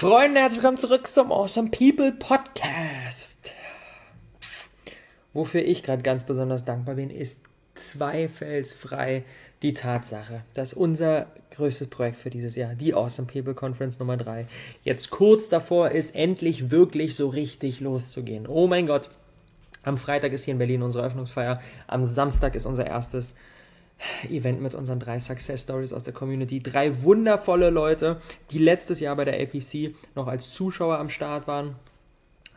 Freunde, herzlich willkommen zurück zum Awesome People Podcast. Wofür ich gerade ganz besonders dankbar bin, ist zweifelsfrei die Tatsache, dass unser größtes Projekt für dieses Jahr, die Awesome People Conference Nummer 3, jetzt kurz davor ist, endlich wirklich so richtig loszugehen. Oh mein Gott. Am Freitag ist hier in Berlin unsere Öffnungsfeier. Am Samstag ist unser erstes Event mit unseren drei Success Stories aus der Community. Drei wundervolle Leute, die letztes Jahr bei der APC noch als Zuschauer am Start waren.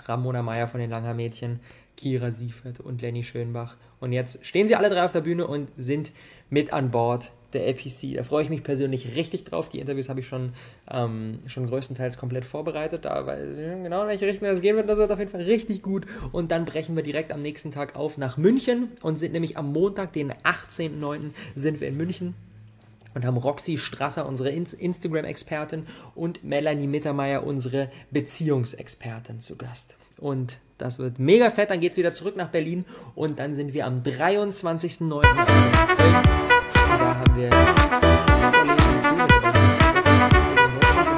Ramona Meyer von den Langer Mädchen, Kira Siefert und Lenny Schönbach. Und jetzt stehen sie alle drei auf der Bühne und sind mit an Bord der APC. Da freue ich mich persönlich richtig drauf. Die Interviews habe ich schon, ähm, schon größtenteils komplett vorbereitet. Da weiß ich genau, in welche Richtung das gehen wird. Das wird auf jeden Fall richtig gut. Und dann brechen wir direkt am nächsten Tag auf nach München und sind nämlich am Montag, den 18.09. sind wir in München und haben Roxy Strasser, unsere Instagram-Expertin, und Melanie Mittermeier, unsere Beziehungsexpertin, zu Gast. Und das wird mega fett. Dann geht es wieder zurück nach Berlin und dann sind wir am 23.09. Wir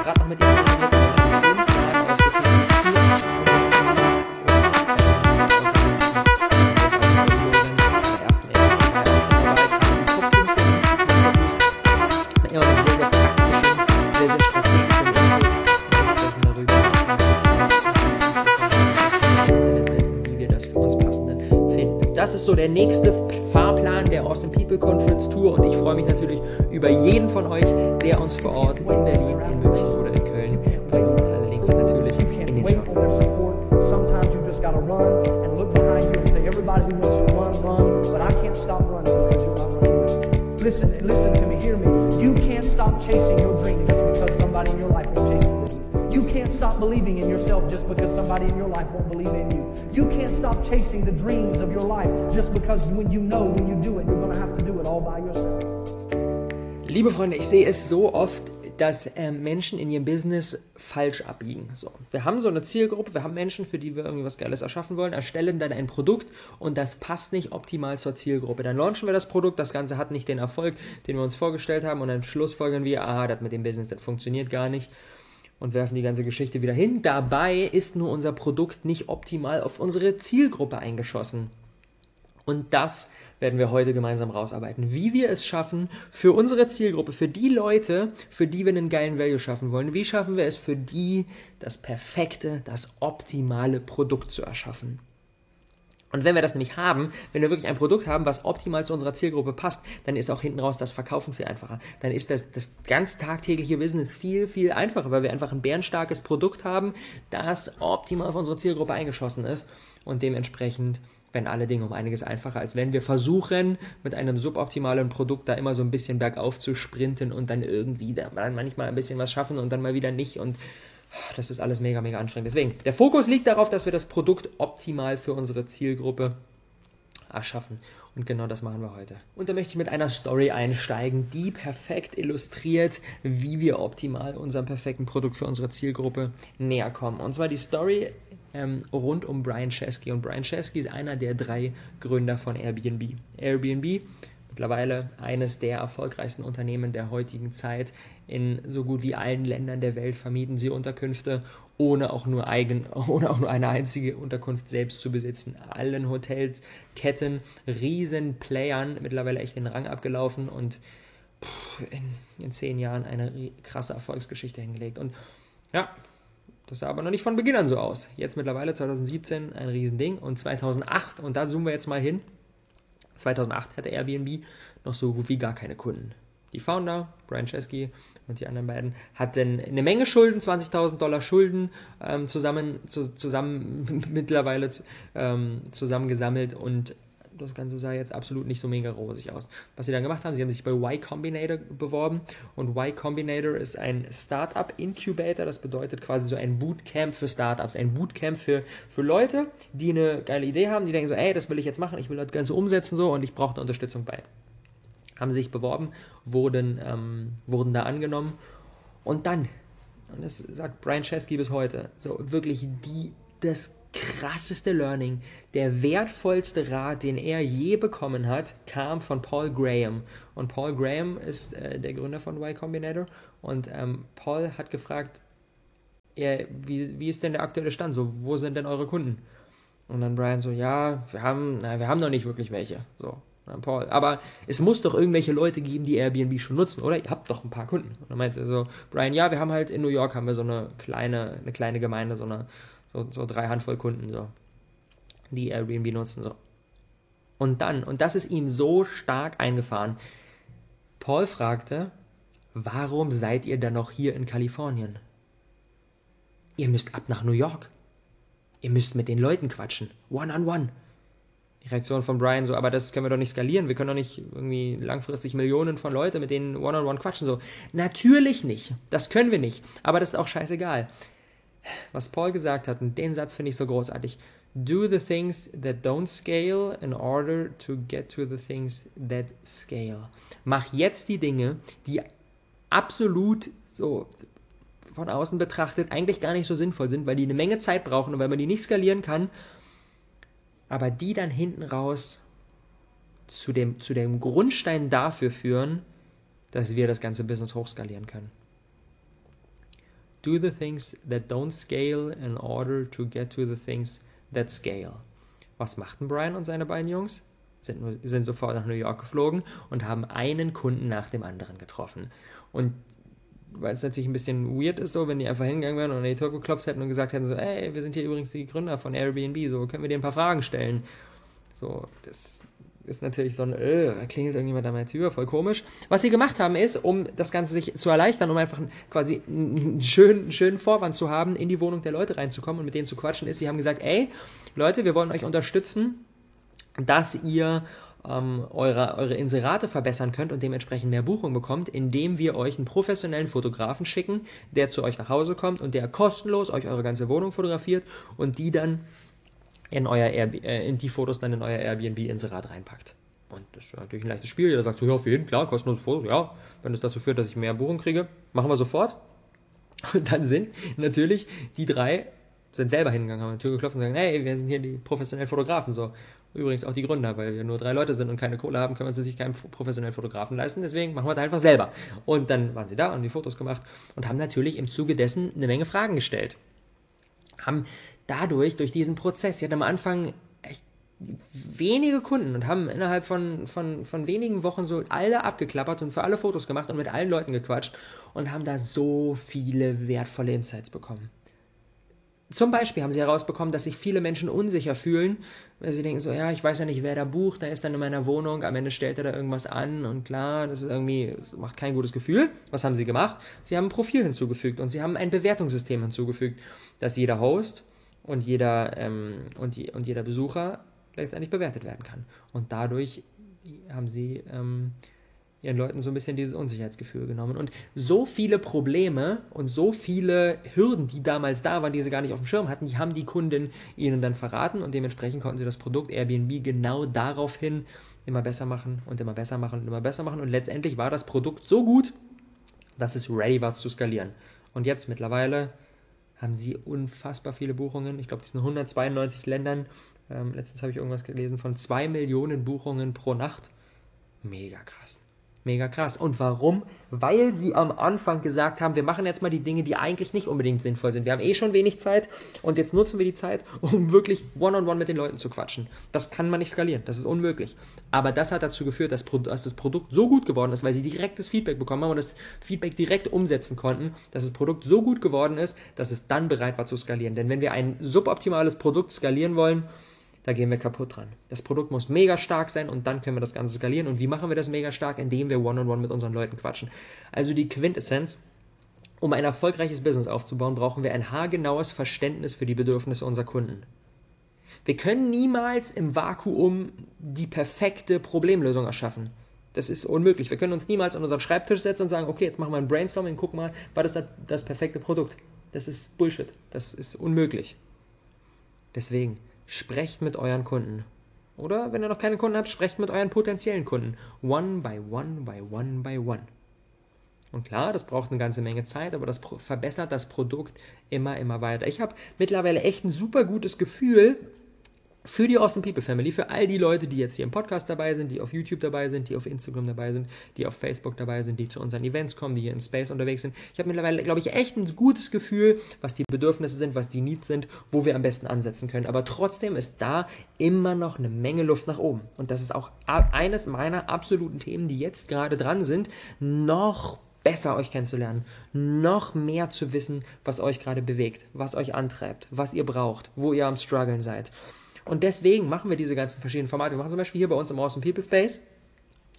gerade noch mit ihr Das ist so der nächste der Austin People Conference Tour und ich freue mich natürlich über jeden von euch, der uns vor Ort in Berlin, in München oder in Köln besucht. Alle Links sind natürlich in den Show Listen, listen to me, hear me. You can't stop chasing your somebody in your life won't believe in you. You can't stop chasing the dreams of your life just because when you know when you do it, you're going to have to do it all by yourself. Liebe Freunde, ich sehe es so oft, dass äh, Menschen in ihrem Business falsch abbiegen. So, wir haben so eine Zielgruppe, wir haben Menschen, für die wir irgendwie was Geiles erschaffen wollen, erstellen dann ein Produkt und das passt nicht optimal zur Zielgruppe. Dann launchen wir das Produkt, das Ganze hat nicht den Erfolg, den wir uns vorgestellt haben und dann schlussfolgern wir, ah, das mit dem Business, das funktioniert gar nicht und werfen die ganze Geschichte wieder hin. Dabei ist nur unser Produkt nicht optimal auf unsere Zielgruppe eingeschossen. Und das werden wir heute gemeinsam rausarbeiten. Wie wir es schaffen, für unsere Zielgruppe, für die Leute, für die wir einen geilen Value schaffen wollen, wie schaffen wir es für die, das perfekte, das optimale Produkt zu erschaffen. Und wenn wir das nämlich haben, wenn wir wirklich ein Produkt haben, was optimal zu unserer Zielgruppe passt, dann ist auch hinten raus das Verkaufen viel einfacher. Dann ist das, das ganz tagtägliche Business viel, viel einfacher, weil wir einfach ein bärenstarkes Produkt haben, das optimal auf unsere Zielgruppe eingeschossen ist und dementsprechend werden alle Dinge um einiges einfacher, als wenn wir versuchen, mit einem suboptimalen Produkt da immer so ein bisschen bergauf zu sprinten und dann irgendwie da manchmal ein bisschen was schaffen und dann mal wieder nicht und das ist alles mega, mega anstrengend. Deswegen, der Fokus liegt darauf, dass wir das Produkt optimal für unsere Zielgruppe erschaffen. Und genau das machen wir heute. Und da möchte ich mit einer Story einsteigen, die perfekt illustriert, wie wir optimal unserem perfekten Produkt für unsere Zielgruppe näher kommen. Und zwar die Story ähm, rund um Brian Chesky. Und Brian Chesky ist einer der drei Gründer von Airbnb. Airbnb mittlerweile eines der erfolgreichsten Unternehmen der heutigen Zeit. In so gut wie allen Ländern der Welt vermieten sie Unterkünfte, ohne auch nur, eigen, ohne auch nur eine einzige Unterkunft selbst zu besitzen. Allen Hotels, Ketten, riesen Playern mittlerweile echt den Rang abgelaufen und in, in zehn Jahren eine krasse Erfolgsgeschichte hingelegt. Und ja, das sah aber noch nicht von Beginn an so aus. Jetzt mittlerweile 2017 ein Riesending und 2008, und da zoomen wir jetzt mal hin, 2008 hatte Airbnb noch so gut wie gar keine Kunden. Die Founder, Brian Chesky und die anderen beiden, hatten eine Menge Schulden, 20.000 Dollar Schulden ähm, zusammen, zu, zusammen mittlerweile ähm, zusammengesammelt und das Ganze sah jetzt absolut nicht so mega rosig aus. Was sie dann gemacht haben, sie haben sich bei Y Combinator beworben und Y Combinator ist ein Startup Incubator, das bedeutet quasi so ein Bootcamp für Startups, ein Bootcamp für, für Leute, die eine geile Idee haben, die denken so, ey, das will ich jetzt machen, ich will das Ganze umsetzen so und ich brauche da Unterstützung bei. Haben sich beworben, wurden, ähm, wurden da angenommen und dann, und das sagt Brian Chesky bis heute, so wirklich die, das krasseste Learning, der wertvollste Rat, den er je bekommen hat, kam von Paul Graham. Und Paul Graham ist äh, der Gründer von Y Combinator. Und ähm, Paul hat gefragt, er, wie, wie ist denn der aktuelle Stand? So, wo sind denn eure Kunden? Und dann Brian so, ja, wir haben, na, wir haben noch nicht wirklich welche. So, dann Paul, aber es muss doch irgendwelche Leute geben, die Airbnb schon nutzen, oder? Ihr habt doch ein paar Kunden. Und dann meinte so, Brian, ja, wir haben halt in New York haben wir so eine kleine, eine kleine Gemeinde, so eine, so, so drei Handvoll Kunden, so, die Airbnb nutzen, so. Und dann, und das ist ihm so stark eingefahren, Paul fragte, warum seid ihr dann noch hier in Kalifornien? Ihr müsst ab nach New York. Ihr müsst mit den Leuten quatschen. One on one. Die Reaktion von Brian so, aber das können wir doch nicht skalieren. Wir können doch nicht irgendwie langfristig Millionen von Leuten mit denen one on one quatschen. So, natürlich nicht. Das können wir nicht. Aber das ist auch scheißegal. Was Paul gesagt hat, und den Satz finde ich so großartig. Do the things that don't scale in order to get to the things that scale. Mach jetzt die Dinge, die absolut so von außen betrachtet eigentlich gar nicht so sinnvoll sind, weil die eine Menge Zeit brauchen und weil man die nicht skalieren kann, aber die dann hinten raus zu dem, zu dem Grundstein dafür führen, dass wir das ganze Business hochskalieren können. Do the things that don't scale in order to get to the things that scale. Was machten Brian und seine beiden Jungs? Sind, sind sofort nach New York geflogen und haben einen Kunden nach dem anderen getroffen. Und weil es natürlich ein bisschen weird ist, so, wenn die einfach hingegangen wären und an die Tür geklopft hätten und gesagt hätten, so, ey, wir sind hier übrigens die Gründer von Airbnb, so, können wir dir ein paar Fragen stellen? So, das ist natürlich so ein, äh, klingelt irgendjemand an meiner Tür, voll komisch. Was sie gemacht haben, ist, um das Ganze sich zu erleichtern, um einfach quasi einen schönen, schönen Vorwand zu haben, in die Wohnung der Leute reinzukommen und mit denen zu quatschen, ist, sie haben gesagt, ey, Leute, wir wollen euch unterstützen, dass ihr ähm, eure, eure Inserate verbessern könnt und dementsprechend mehr Buchungen bekommt, indem wir euch einen professionellen Fotografen schicken, der zu euch nach Hause kommt und der kostenlos euch eure ganze Wohnung fotografiert und die dann in, euer Airb äh, in die Fotos dann in euer Airbnb-Inserat reinpackt. Und das ist natürlich ein leichtes Spiel. Jeder sagt so, ja, auf jeden klar, kostenlose Fotos, ja. Wenn es dazu führt, dass ich mehr Buchungen kriege, machen wir sofort. Und dann sind natürlich die drei sind selber hingegangen, haben an die Tür geklopft und sagen, hey, wir sind hier die professionellen Fotografen. So, übrigens auch die Gründer, weil wir nur drei Leute sind und keine Kohle haben, können wir uns natürlich keinen professionellen Fotografen leisten. Deswegen machen wir das einfach selber. Und dann waren sie da, haben die Fotos gemacht und haben natürlich im Zuge dessen eine Menge Fragen gestellt. Haben dadurch, durch diesen Prozess, sie hatten am Anfang echt wenige Kunden und haben innerhalb von, von, von wenigen Wochen so alle abgeklappert und für alle Fotos gemacht und mit allen Leuten gequatscht und haben da so viele wertvolle Insights bekommen. Zum Beispiel haben sie herausbekommen, dass sich viele Menschen unsicher fühlen, weil sie denken so, ja, ich weiß ja nicht, wer da bucht, da ist dann in meiner Wohnung, am Ende stellt er da irgendwas an und klar, das ist irgendwie, das macht kein gutes Gefühl. Was haben sie gemacht? Sie haben ein Profil hinzugefügt und sie haben ein Bewertungssystem hinzugefügt, dass jeder Host und jeder, ähm, und, die, und jeder Besucher letztendlich bewertet werden kann. Und dadurch haben sie ähm, ihren Leuten so ein bisschen dieses Unsicherheitsgefühl genommen. Und so viele Probleme und so viele Hürden, die damals da waren, die sie gar nicht auf dem Schirm hatten, die haben die Kunden ihnen dann verraten und dementsprechend konnten sie das Produkt Airbnb genau daraufhin immer besser machen und immer besser machen und immer besser machen. Und letztendlich war das Produkt so gut, dass es ready war zu skalieren. Und jetzt mittlerweile haben sie unfassbar viele Buchungen. Ich glaube, das sind 192 Ländern. Ähm, letztens habe ich irgendwas gelesen von 2 Millionen Buchungen pro Nacht. Mega krass. Mega krass. Und warum? Weil sie am Anfang gesagt haben, wir machen jetzt mal die Dinge, die eigentlich nicht unbedingt sinnvoll sind. Wir haben eh schon wenig Zeit und jetzt nutzen wir die Zeit, um wirklich one-on-one -on -one mit den Leuten zu quatschen. Das kann man nicht skalieren, das ist unmöglich. Aber das hat dazu geführt, dass, das Produkt so gut geworden ist, weil sie direktes Feedback bekommen haben und das Feedback direkt umsetzen konnten, dass das Produkt so gut geworden ist, dass es dann bereit war zu skalieren. Denn wenn wir ein suboptimales Produkt skalieren wollen, da gehen wir kaputt dran. Das Produkt muss mega stark sein und dann können wir das Ganze skalieren. Und wie machen wir das mega stark? Indem wir one-on-one -on -one mit unseren Leuten quatschen. Also die Quintessenz, um ein erfolgreiches Business aufzubauen, brauchen wir ein haargenaues Verständnis für die Bedürfnisse unserer Kunden. Wir können niemals im Vakuum die perfekte Problemlösung erschaffen. Das ist unmöglich. Wir können uns niemals an unseren Schreibtisch setzen und sagen, okay, jetzt machen wir ein Brainstorming, guck mal, war das das perfekte Produkt? Das ist Bullshit. Das ist unmöglich. Deswegen, sprecht mit euren Kunden. Oder wenn ihr noch keine Kunden habt, sprecht mit euren potenziellen Kunden. One by one by one by one. Und klar, das braucht eine ganze Menge Zeit, aber das verbessert das Produkt immer, immer weiter. Ich habe mittlerweile echt ein super gutes Gefühl, für die Awesome People Family, für all die Leute, die jetzt hier im Podcast dabei sind, die auf YouTube dabei sind, die auf Instagram dabei sind, die auf Facebook dabei sind, die zu unseren Events kommen, die hier im Space unterwegs sind. Ich habe mittlerweile, glaube ich, echt ein gutes Gefühl, was die Bedürfnisse sind, was die Needs sind, wo wir am besten ansetzen können. Aber trotzdem ist da immer noch eine Menge Luft nach oben. Und das ist auch eines meiner absoluten Themen, die jetzt gerade dran sind, noch besser euch kennenzulernen, noch mehr zu wissen, was euch gerade bewegt, was euch antreibt, was ihr braucht, wo ihr am struggeln seid. Und deswegen machen wir diese ganzen verschiedenen Formate. Wir machen zum Beispiel hier bei uns im Awesome People Space,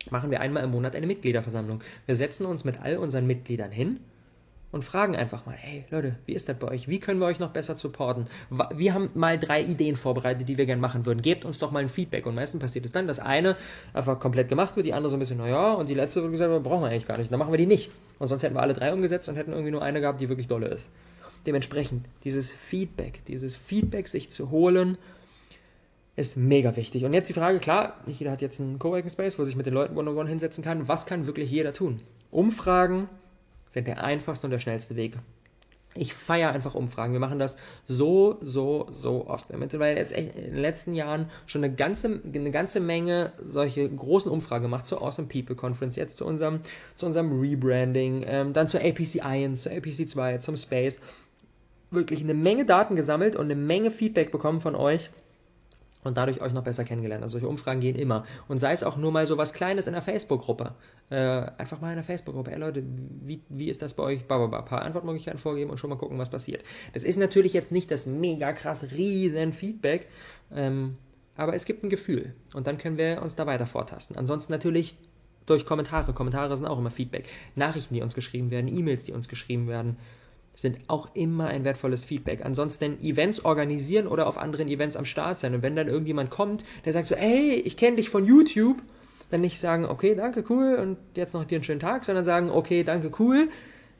machen wir einmal im Monat eine Mitgliederversammlung. Wir setzen uns mit all unseren Mitgliedern hin und fragen einfach mal, hey Leute, wie ist das bei euch? Wie können wir euch noch besser supporten? Wir haben mal drei Ideen vorbereitet, die wir gerne machen würden. Gebt uns doch mal ein Feedback. Und meistens passiert es dann, dass eine einfach komplett gemacht wird, die andere so ein bisschen, naja, und die letzte wird gesagt, brauchen wir eigentlich gar nicht. Dann machen wir die nicht. Und sonst hätten wir alle drei umgesetzt und hätten irgendwie nur eine gehabt, die wirklich dolle ist. Dementsprechend, dieses Feedback, dieses Feedback sich zu holen ist mega wichtig. Und jetzt die Frage, klar, nicht jeder hat jetzt einen Coworking Space, wo sich mit den Leuten one-on-one hinsetzen kann. Was kann wirklich jeder tun? Umfragen sind der einfachste und der schnellste Weg. Ich feiere einfach Umfragen. Wir machen das so, so, so oft. Wir haben mittlerweile jetzt echt in den letzten Jahren schon eine ganze, eine ganze Menge solche großen Umfragen gemacht zur Awesome People Conference, jetzt zu unserem, zu unserem Rebranding, ähm, dann zur APC 1, zur APC 2, zum Space. Wirklich eine Menge Daten gesammelt und eine Menge Feedback bekommen von euch und dadurch euch noch besser kennengelernt. Also solche Umfragen gehen immer. Und sei es auch nur mal so was Kleines in der Facebook-Gruppe. Äh, einfach mal in der Facebook-Gruppe. Ey Leute, wie, wie ist das bei euch? Ein paar Antwortmöglichkeiten vorgeben und schon mal gucken, was passiert. Das ist natürlich jetzt nicht das mega krass riesen Feedback, ähm, aber es gibt ein Gefühl. Und dann können wir uns da weiter vortasten. Ansonsten natürlich durch Kommentare. Kommentare sind auch immer Feedback. Nachrichten, die uns geschrieben werden, E-Mails, die uns geschrieben werden sind auch immer ein wertvolles Feedback. Ansonsten Events organisieren oder auf anderen Events am Start sein. Und wenn dann irgendjemand kommt, der sagt so, hey, ich kenne dich von YouTube, dann nicht sagen, okay, danke, cool, und jetzt noch dir einen schönen Tag, sondern sagen, okay, danke, cool.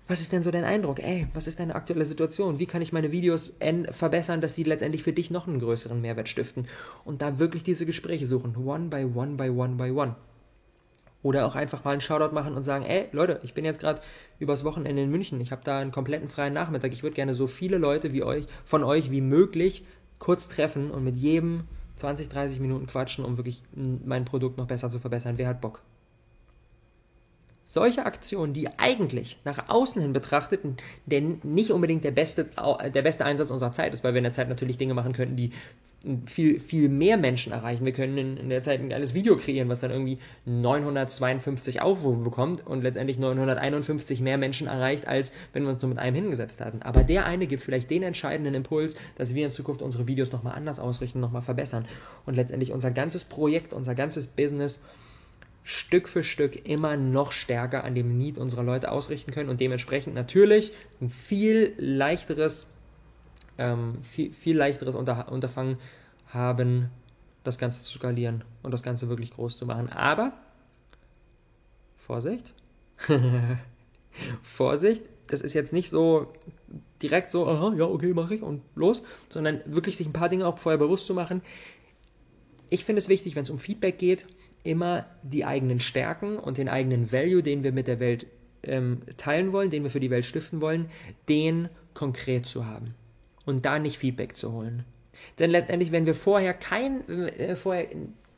Was ist denn so dein Eindruck? Ey, was ist deine aktuelle Situation? Wie kann ich meine Videos verbessern, dass sie letztendlich für dich noch einen größeren Mehrwert stiften? Und da wirklich diese Gespräche suchen. One by one by one by one. Oder auch einfach mal einen Shoutout machen und sagen, ey Leute, ich bin jetzt gerade übers Wochenende in München, ich habe da einen kompletten freien Nachmittag, ich würde gerne so viele Leute wie euch, von euch wie möglich kurz treffen und mit jedem 20, 30 Minuten quatschen, um wirklich mein Produkt noch besser zu verbessern. Wer hat Bock? Solche Aktionen, die eigentlich nach außen hin betrachtet der nicht unbedingt der beste, der beste Einsatz unserer Zeit ist, weil wir in der Zeit natürlich Dinge machen könnten, die viel, viel mehr Menschen erreichen. Wir können in, in der Zeit ein geiles Video kreieren, was dann irgendwie 952 Aufrufe bekommt und letztendlich 951 mehr Menschen erreicht, als wenn wir uns nur mit einem hingesetzt hatten. Aber der eine gibt vielleicht den entscheidenden Impuls, dass wir in Zukunft unsere Videos nochmal anders ausrichten, nochmal verbessern und letztendlich unser ganzes Projekt, unser ganzes Business Stück für Stück immer noch stärker an dem Need unserer Leute ausrichten können und dementsprechend natürlich ein viel leichteres ähm, viel, viel leichteres Unter Unterfangen haben, das Ganze zu skalieren und das Ganze wirklich groß zu machen. Aber Vorsicht, Vorsicht, das ist jetzt nicht so direkt so, aha, ja, okay, mache ich und los, sondern wirklich sich ein paar Dinge auch vorher bewusst zu machen. Ich finde es wichtig, wenn es um Feedback geht, immer die eigenen Stärken und den eigenen Value, den wir mit der Welt ähm, teilen wollen, den wir für die Welt stiften wollen, den konkret zu haben und da nicht Feedback zu holen. Denn letztendlich, wenn wir vorher kein, äh, vorher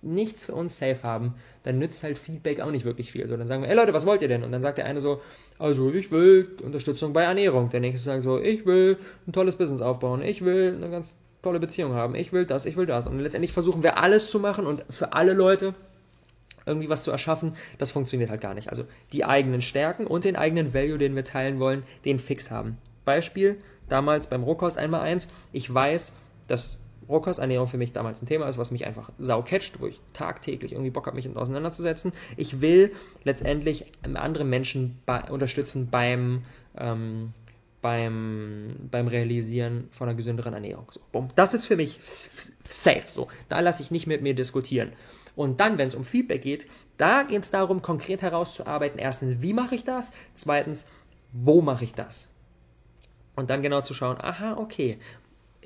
nichts für uns safe haben, dann nützt halt Feedback auch nicht wirklich viel. So, dann sagen wir, ey Leute, was wollt ihr denn? Und dann sagt der eine so, also ich will Unterstützung bei Ernährung. Der nächste sagt so, ich will ein tolles Business aufbauen, ich will eine ganz tolle Beziehung haben, ich will das, ich will das. Und letztendlich versuchen wir alles zu machen und für alle Leute irgendwie was zu erschaffen, das funktioniert halt gar nicht. Also die eigenen Stärken und den eigenen Value, den wir teilen wollen, den fix haben. Beispiel, damals beim Rohkost einmal eins. Ich weiß, dass Rohkosternährung für mich damals ein Thema ist, was mich einfach sau catcht, wo ich tagtäglich irgendwie Bock habe, mich auseinanderzusetzen. Ich will letztendlich andere Menschen bei, unterstützen beim, ähm, beim, beim Realisieren von einer gesünderen Ernährung. So, boom. Das ist für mich safe. So, da lasse ich nicht mit mir diskutieren. Und dann, wenn es um Feedback geht, da geht es darum, konkret herauszuarbeiten. Erstens, wie mache ich das? Zweitens, wo mache ich das? Und dann genau zu schauen, aha, okay,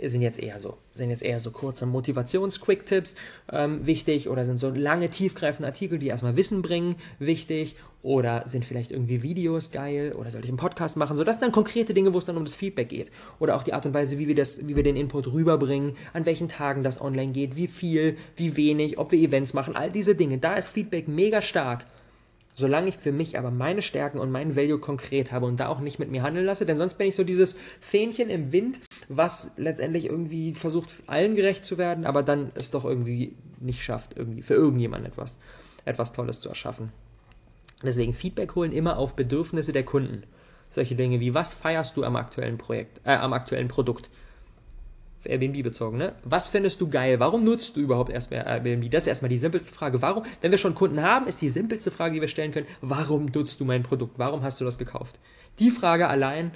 sind jetzt eher so, sind jetzt eher so kurze Motivations-Quick-Tipps ähm, wichtig oder sind so lange, tiefgreifende Artikel, die erstmal Wissen bringen, wichtig oder sind vielleicht irgendwie Videos geil oder soll ich einen Podcast machen? So, das sind dann konkrete Dinge, wo es dann um das Feedback geht oder auch die Art und Weise, wie wir das, wie wir den Input rüberbringen, an welchen Tagen das online geht, wie viel, wie wenig, ob wir Events machen, all diese Dinge. Da ist Feedback mega stark. Solange ich für mich aber meine Stärken und meinen Value konkret habe und da auch nicht mit mir handeln lasse, denn sonst bin ich so dieses Fähnchen im Wind, was letztendlich irgendwie versucht, allen gerecht zu werden, aber dann es doch irgendwie nicht schafft, irgendwie für irgendjemand etwas, etwas Tolles zu erschaffen. Deswegen Feedback holen immer auf Bedürfnisse der Kunden. Solche Dinge wie, was feierst du am aktuellen Projekt, äh, am aktuellen Produkt? Airbnb bezogen, ne? Was findest du geil? Warum nutzt du überhaupt erstmal Airbnb? Das ist erstmal die simpelste Frage. Warum? Wenn wir schon Kunden haben, ist die simpelste Frage, die wir stellen können, warum nutzt du mein Produkt? Warum hast du das gekauft? Die Frage allein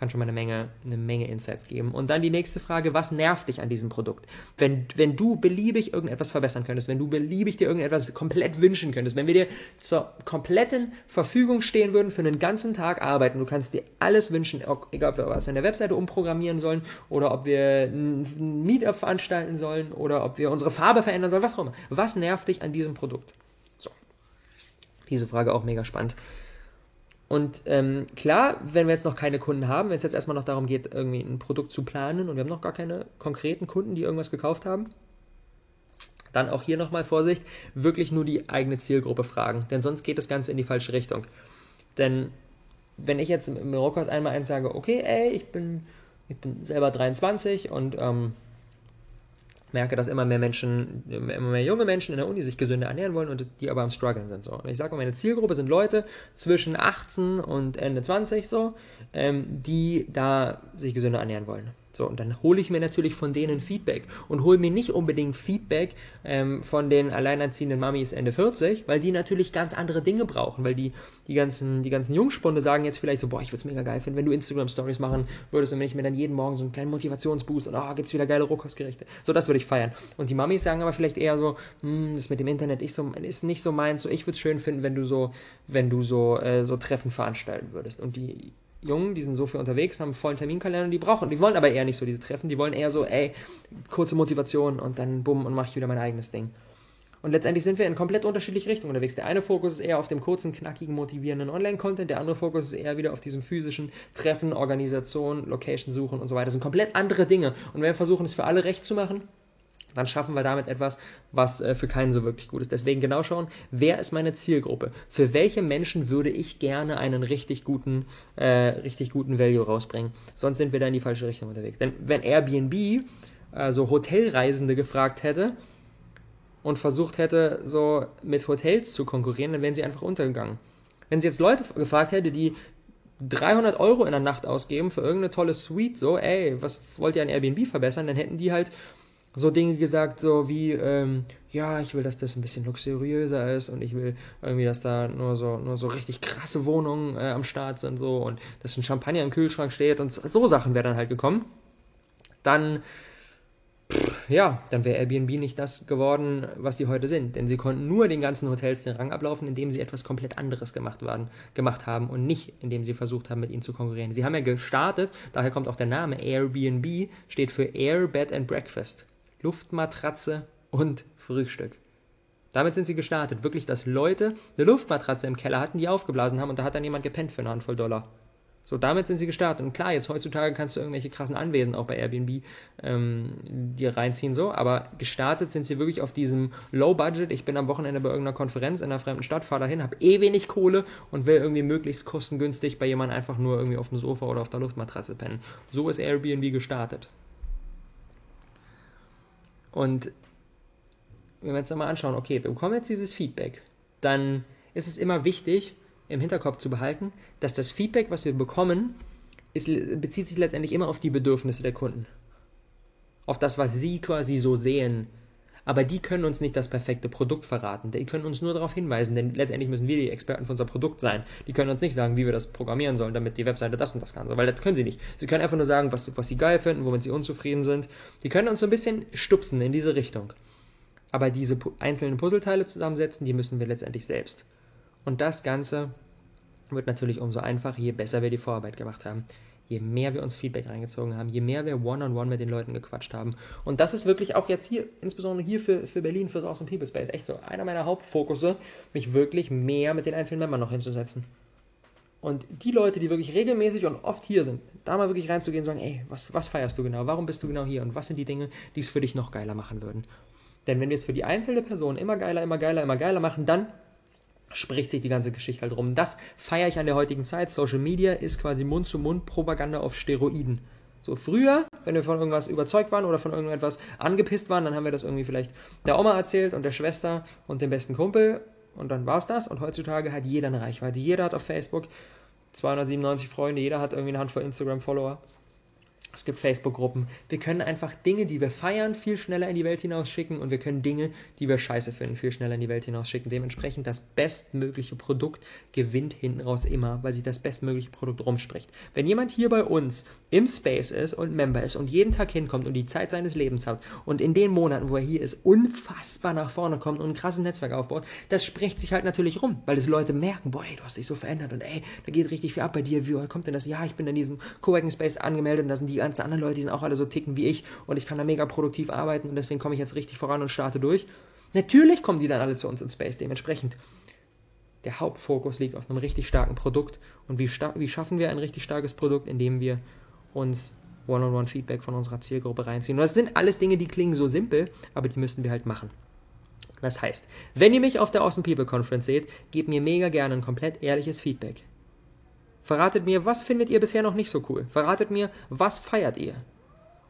kann schon mal eine Menge, eine Menge Insights geben. Und dann die nächste Frage, was nervt dich an diesem Produkt? Wenn, wenn du beliebig irgendetwas verbessern könntest, wenn du beliebig dir irgendetwas komplett wünschen könntest, wenn wir dir zur kompletten Verfügung stehen würden für einen ganzen Tag arbeiten, du kannst dir alles wünschen, egal ob wir was an der Webseite umprogrammieren sollen oder ob wir ein Meetup veranstalten sollen oder ob wir unsere Farbe verändern sollen, was auch immer. Was nervt dich an diesem Produkt? So. Diese Frage auch mega spannend. Und ähm, klar, wenn wir jetzt noch keine Kunden haben, wenn es jetzt erstmal noch darum geht, irgendwie ein Produkt zu planen und wir haben noch gar keine konkreten Kunden, die irgendwas gekauft haben, dann auch hier nochmal Vorsicht, wirklich nur die eigene Zielgruppe fragen, denn sonst geht das Ganze in die falsche Richtung. Denn wenn ich jetzt im Rockhaus einmal eins sage, okay, ey, ich bin, ich bin selber 23 und ähm, merke, dass immer mehr Menschen, immer mehr junge Menschen in der Uni sich gesünder ernähren wollen und die aber am struggeln sind. So. Und ich sage meine Zielgruppe sind Leute zwischen 18 und Ende 20 so, ähm, die da sich gesünder ernähren wollen. So, und dann hole ich mir natürlich von denen Feedback und hole mir nicht unbedingt Feedback ähm, von den alleinerziehenden Mamis Ende 40, weil die natürlich ganz andere Dinge brauchen, weil die, die ganzen, die ganzen Jungspunde sagen jetzt vielleicht so, boah, ich würde es mega geil finden, wenn du Instagram-Stories machen würdest und wenn ich mir dann jeden Morgen so einen kleinen Motivationsboost und oh, gibt's wieder geile Rohkostgerichte. So, das würde ich feiern. Und die Mamis sagen aber vielleicht eher so, hm, das mit dem Internet ist, so, ist nicht so meins, so ich würde es schön finden, wenn du so, wenn du so, äh, so Treffen veranstalten würdest. Und die Jungen, die sind so viel unterwegs, haben einen vollen Terminkalender und die brauchen, die wollen aber eher nicht so diese Treffen, die wollen eher so, ey, kurze Motivation und dann bumm und mache ich wieder mein eigenes Ding. Und letztendlich sind wir in komplett unterschiedliche Richtungen unterwegs. Der eine Fokus ist eher auf dem kurzen, knackigen, motivierenden Online-Content, der andere Fokus ist eher wieder auf diesem physischen Treffen, Organisation, Location suchen und so weiter. Das sind komplett andere Dinge. Und wenn wir versuchen, es für alle recht zu machen, dann schaffen wir damit etwas, was äh, für keinen so wirklich gut ist. Deswegen genau schauen, wer ist meine Zielgruppe? Für welche Menschen würde ich gerne einen richtig guten, äh, richtig guten Value rausbringen? Sonst sind wir da in die falsche Richtung unterwegs. Denn wenn Airbnb äh, so Hotelreisende gefragt hätte und versucht hätte, so mit Hotels zu konkurrieren, dann wären sie einfach untergegangen. Wenn sie jetzt Leute gefragt hätte, die 300 Euro in der Nacht ausgeben für irgendeine tolle Suite, so, ey, was wollt ihr an Airbnb verbessern, dann hätten die halt so Dinge gesagt, so wie, ähm, ja, ich will, dass das ein bisschen luxuriöser ist und ich will irgendwie, dass da nur so, nur so richtig krasse Wohnungen äh, am Start sind so und dass ein Champagner im Kühlschrank steht und so Sachen wären dann halt gekommen. Dann, pff, ja, dann wäre Airbnb nicht das geworden, was sie heute sind. Denn sie konnten nur den ganzen Hotels den Rang ablaufen, indem sie etwas komplett anderes gemacht, waren, gemacht haben und nicht, indem sie versucht haben, mit ihnen zu konkurrieren. Sie haben ja gestartet, daher kommt auch der Name Airbnb, steht für Air, Bed and Breakfast. Luftmatratze und Frühstück. Damit sind sie gestartet. Wirklich, dass Leute eine Luftmatratze im Keller hatten, die aufgeblasen haben und da hat dann jemand gepennt für eine Handvoll Dollar. So, damit sind sie gestartet. Und klar, jetzt heutzutage kannst du irgendwelche krassen Anwesen auch bei Airbnb ähm, dir reinziehen, so, aber gestartet sind sie wirklich auf diesem Low Budget. Ich bin am Wochenende bei irgendeiner Konferenz in einer fremden Stadt, fahre dahin, habe eh wenig Kohle und will irgendwie möglichst kostengünstig bei jemandem einfach nur irgendwie auf dem Sofa oder auf der Luftmatratze pennen. So ist Airbnb gestartet. Und wenn wir uns mal anschauen, okay, wir bekommen jetzt dieses Feedback, dann ist es immer wichtig, im Hinterkopf zu behalten, dass das Feedback, was wir bekommen, ist, bezieht sich letztendlich immer auf die Bedürfnisse der Kunden. Auf das, was sie quasi so sehen, aber die können uns nicht das perfekte Produkt verraten. Die können uns nur darauf hinweisen, denn letztendlich müssen wir die Experten für unser Produkt sein. Die können uns nicht sagen, wie wir das programmieren sollen, damit die Webseite das und das kann. Weil das können sie nicht. Sie können einfach nur sagen, was, was sie geil finden, womit sie unzufrieden sind. Die können uns so ein bisschen stupsen in diese Richtung. Aber diese einzelnen Puzzleteile zusammensetzen, die müssen wir letztendlich selbst. Und das Ganze wird natürlich umso einfacher, je besser wir die Vorarbeit gemacht haben. Je mehr wir uns Feedback reingezogen haben, je mehr wir one-on-one -on -one mit den Leuten gequatscht haben. Und das ist wirklich auch jetzt hier, insbesondere hier für, für Berlin, fürs Awesome People Space, echt so einer meiner Hauptfokusse, mich wirklich mehr mit den einzelnen Membern noch hinzusetzen. Und die Leute, die wirklich regelmäßig und oft hier sind, da mal wirklich reinzugehen und sagen, ey, was, was feierst du genau? Warum bist du genau hier? Und was sind die Dinge, die es für dich noch geiler machen würden? Denn wenn wir es für die einzelne Person immer geiler, immer geiler, immer geiler machen, dann spricht sich die ganze Geschichte halt rum. Das feiere ich an der heutigen Zeit. Social Media ist quasi Mund-zu-Mund-Propaganda auf Steroiden. So früher, wenn wir von irgendwas überzeugt waren oder von irgendetwas angepisst waren, dann haben wir das irgendwie vielleicht der Oma erzählt und der Schwester und dem besten Kumpel und dann war es das. Und heutzutage hat jeder eine Reichweite. Jeder hat auf Facebook 297 Freunde, jeder hat irgendwie eine Handvoll Instagram-Follower. Es gibt Facebook-Gruppen. Wir können einfach Dinge, die wir feiern, viel schneller in die Welt hinausschicken und wir können Dinge, die wir scheiße finden, viel schneller in die Welt hinausschicken. Dementsprechend das bestmögliche Produkt gewinnt hinten raus immer, weil sich das bestmögliche Produkt rumspricht. Wenn jemand hier bei uns im Space ist und Member ist und jeden Tag hinkommt und die Zeit seines Lebens hat und in den Monaten, wo er hier ist, unfassbar nach vorne kommt und ein krasses Netzwerk aufbaut, das spricht sich halt natürlich rum, weil es Leute merken, boah, ey, du hast dich so verändert und ey, da geht richtig viel ab bei dir. Wie kommt denn das? Ja, ich bin in diesem Coworking Space angemeldet und da sind die ganzen anderen Leute, die sind auch alle so ticken wie ich und ich kann da mega produktiv arbeiten und deswegen komme ich jetzt richtig voran und starte durch. Natürlich kommen die dann alle zu uns in Space. Dementsprechend, der Hauptfokus liegt auf einem richtig starken Produkt. Und wie, wie schaffen wir ein richtig starkes Produkt, indem wir uns One-on-One-Feedback von unserer Zielgruppe reinziehen. Und das sind alles Dinge, die klingen so simpel, aber die müssen wir halt machen. Das heißt, wenn ihr mich auf der Awesome People Conference seht, gebt mir mega gerne ein komplett ehrliches Feedback. Verratet mir, was findet ihr bisher noch nicht so cool? Verratet mir, was feiert ihr?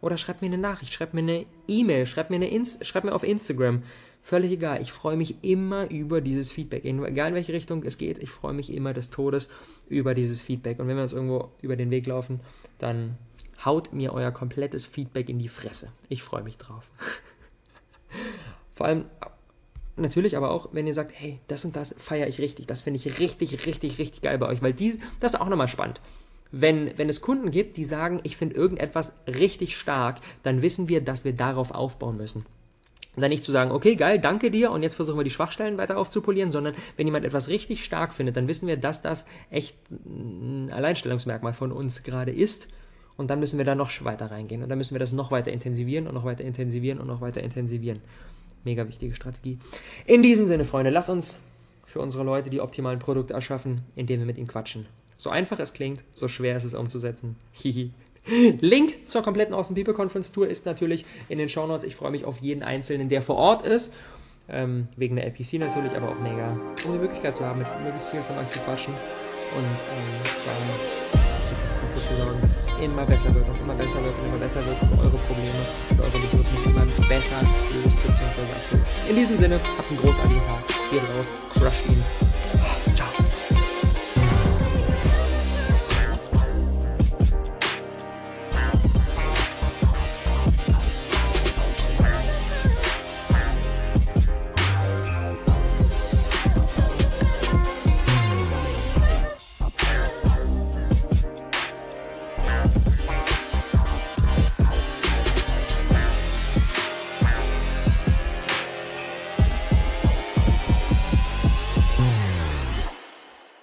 Oder schreibt mir eine Nachricht, schreibt mir eine E-Mail, schreibt mir, eine Inst schreibt mir auf Instagram. Völlig egal. Ich freue mich immer über dieses Feedback. Egal in welche Richtung es geht, ich freue mich immer des Todes über dieses Feedback. Und wenn wir uns irgendwo über den Weg laufen, dann haut mir euer komplettes Feedback in die Fresse. Ich freue mich drauf. Vor allem natürlich aber auch, wenn ihr sagt, hey, das und das feiere ich richtig, das finde ich richtig, richtig, richtig geil bei euch, weil die, das ist auch nochmal spannend. Wenn, wenn es Kunden gibt, die sagen, ich finde irgendetwas richtig stark, dann wissen wir, dass wir darauf aufbauen müssen. Und dann nicht zu sagen, okay, geil, danke dir und jetzt versuchen wir die Schwachstellen weiter aufzupolieren, sondern wenn jemand etwas richtig stark findet, dann wissen wir, dass das echt ein Alleinstellungsmerkmal von uns gerade ist. Und dann müssen wir da noch weiter reingehen. Und dann müssen wir das noch weiter intensivieren und noch weiter intensivieren und noch weiter intensivieren. Mega wichtige Strategie. In diesem Sinne, Freunde, lass uns für unsere Leute die optimalen Produkte erschaffen, indem wir mit ihnen quatschen. So einfach es klingt, so schwer ist es umzusetzen. Hihi. Link zur kompletten Awesome People Conference Tour ist natürlich in den Show Notes. Ich freue mich auf jeden Einzelnen, der vor Ort ist. Ähm, wegen der LPC natürlich, aber auch mega, um die Möglichkeit zu haben, mit möglichst vielen von euch zu quatschen. Und ähm, immer besser wird und immer besser wird und immer besser wird und eure Probleme und eure Bedürfnisse immer besser löst bzw. erfüllt. In diesem Sinne, habt einen großartigen Tag, geht raus, crusht ihn